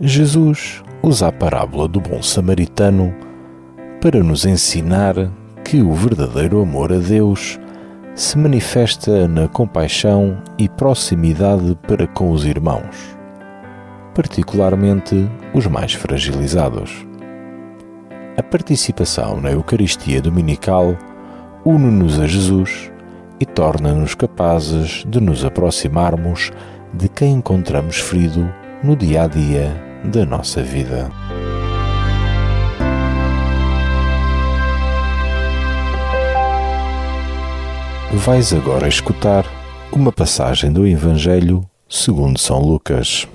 Jesus usa a parábola do bom samaritano para nos ensinar que o verdadeiro amor a Deus se manifesta na compaixão e proximidade para com os irmãos, particularmente os mais fragilizados. A participação na Eucaristia Dominical une-nos a Jesus e torna-nos capazes de nos aproximarmos de quem encontramos ferido no dia a dia da nossa vida. Vais agora escutar uma passagem do Evangelho segundo São Lucas.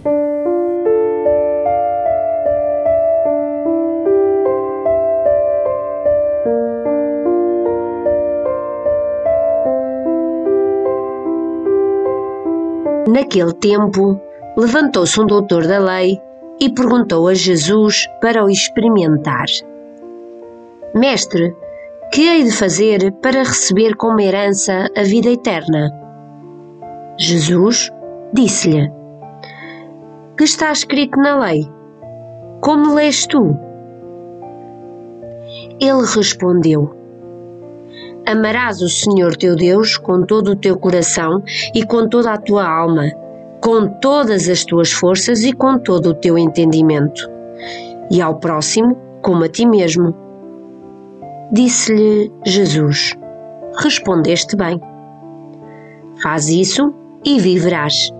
Naquele tempo, levantou-se um doutor da lei e perguntou a Jesus para o experimentar: Mestre, que hei de fazer para receber como herança a vida eterna? Jesus disse-lhe: Que está escrito na lei? Como lês tu? Ele respondeu: Amarás o Senhor teu Deus com todo o teu coração e com toda a tua alma com todas as tuas forças e com todo o teu entendimento, e ao próximo como a ti mesmo. Disse-lhe Jesus: Respondeste bem. Faz isso e viverás.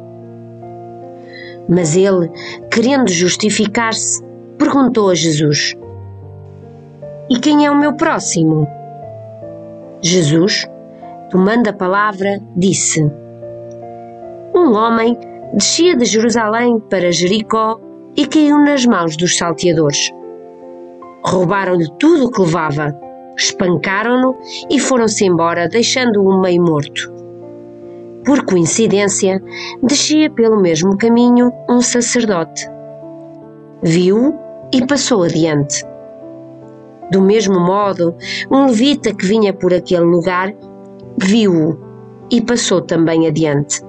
Mas ele, querendo justificar-se, perguntou a Jesus: E quem é o meu próximo? Jesus, tomando a palavra, disse: Um homem descia de Jerusalém para Jericó e caiu nas mãos dos salteadores. Roubaram-lhe tudo o que levava, espancaram-no e foram-se embora, deixando-o meio morto. Por coincidência, descia pelo mesmo caminho um sacerdote. Viu-o e passou adiante. Do mesmo modo, um levita que vinha por aquele lugar viu-o e passou também adiante.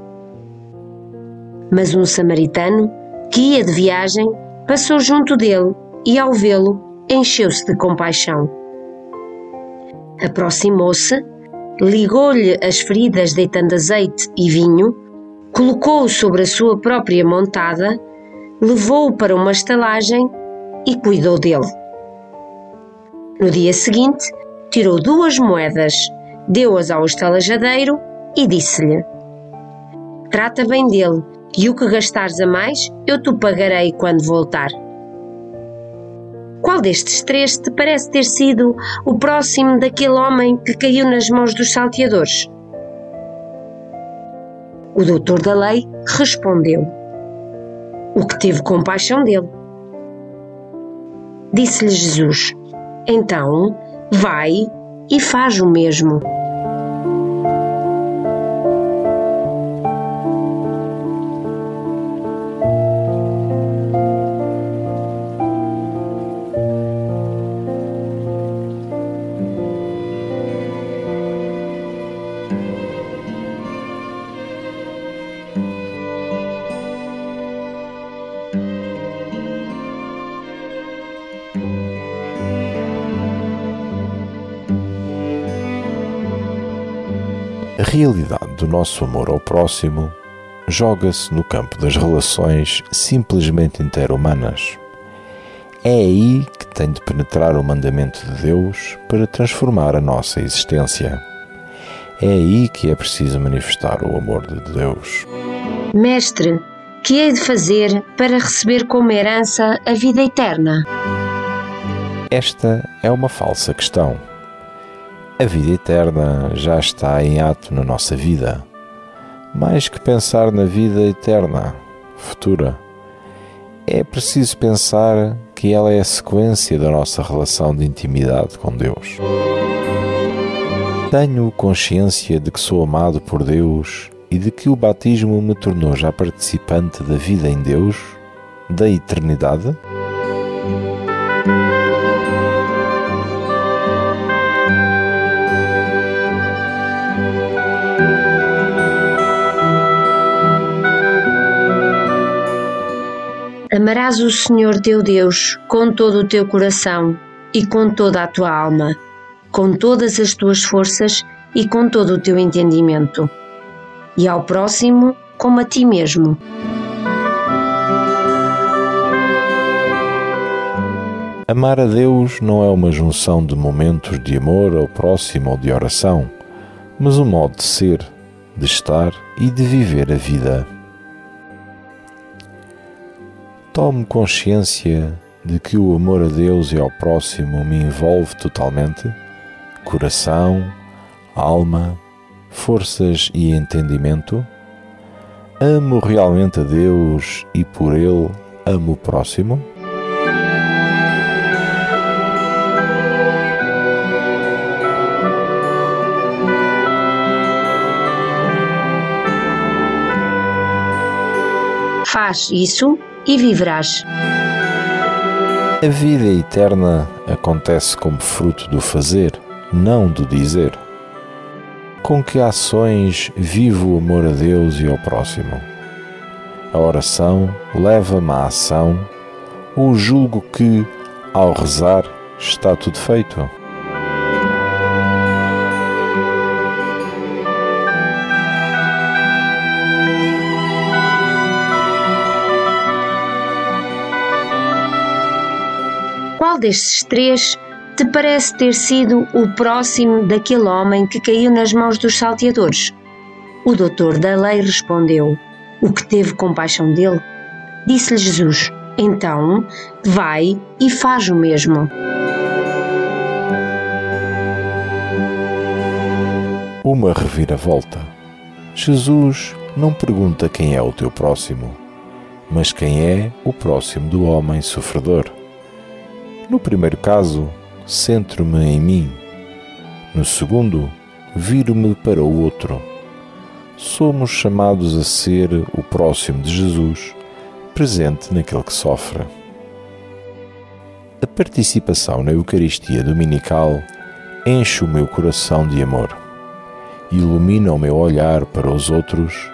Mas um samaritano, que ia de viagem, passou junto dele e, ao vê-lo, encheu-se de compaixão. Aproximou-se, ligou-lhe as feridas deitando azeite e vinho, colocou-o sobre a sua própria montada, levou-o para uma estalagem e cuidou dele. No dia seguinte, tirou duas moedas, deu-as ao estalajadeiro e disse-lhe: Trata bem dele e o que gastares a mais, eu te pagarei quando voltar. Qual destes três te parece ter sido o próximo daquele homem que caiu nas mãos dos salteadores? O doutor da lei respondeu: O que teve compaixão dele. Disse-lhe Jesus: Então, vai e faz o mesmo. Realidade do nosso amor ao próximo joga-se no campo das relações simplesmente interhumanas. É aí que tem de penetrar o mandamento de Deus para transformar a nossa existência. É aí que é preciso manifestar o amor de Deus. Mestre, que hei de fazer para receber como herança a vida eterna? Esta é uma falsa questão A vida eterna já está em ato na nossa vida. Mais que pensar na vida eterna, futura, é preciso pensar que ela é a sequência da nossa relação de intimidade com Deus. Tenho consciência de que sou amado por Deus e de que o batismo me tornou já participante da vida em Deus, da eternidade? Amarás o Senhor teu Deus com todo o teu coração e com toda a tua alma, com todas as tuas forças e com todo o teu entendimento, e ao próximo como a ti mesmo. Amar a Deus não é uma junção de momentos de amor ao próximo ou de oração, mas um modo de ser, de estar e de viver a vida. Tomo consciência de que o amor a Deus e ao próximo me envolve totalmente, coração, alma, forças e entendimento. Amo realmente a Deus e por Ele amo o próximo? Faz isso e viverás. A vida eterna acontece como fruto do fazer, não do dizer. Com que ações vivo o amor a Deus e ao próximo? A oração leva-me à ação ou julgo que, ao rezar, está tudo feito? Qual destes três te parece ter sido o próximo daquele homem que caiu nas mãos dos salteadores? O doutor da lei respondeu: O que teve compaixão dele? Disse-lhe Jesus: Então, vai e faz o mesmo. Uma reviravolta. Jesus não pergunta quem é o teu próximo, mas quem é o próximo do homem sofredor. No primeiro caso, centro-me em mim. No segundo, viro-me para o outro. Somos chamados a ser o próximo de Jesus, presente naquele que sofre. A participação na Eucaristia Dominical enche o meu coração de amor, ilumina o meu olhar para os outros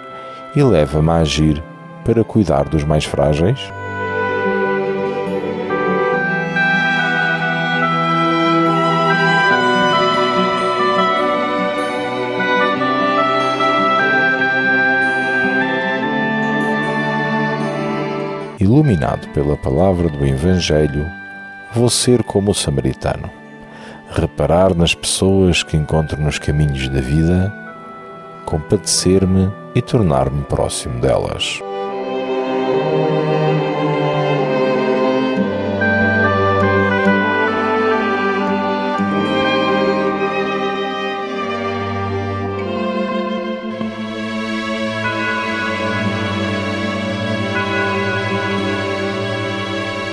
e leva-me a agir para cuidar dos mais frágeis. Iluminado pela palavra do Evangelho, vou ser como o samaritano, reparar nas pessoas que encontro nos caminhos da vida, compadecer-me e tornar-me próximo delas.